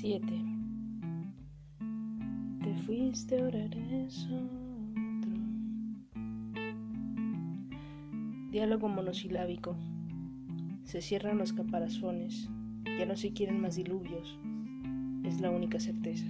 7. Te fuiste, ahora eres otro. Diálogo monosilábico. Se cierran los caparazones. Ya no se quieren más diluvios. Es la única certeza.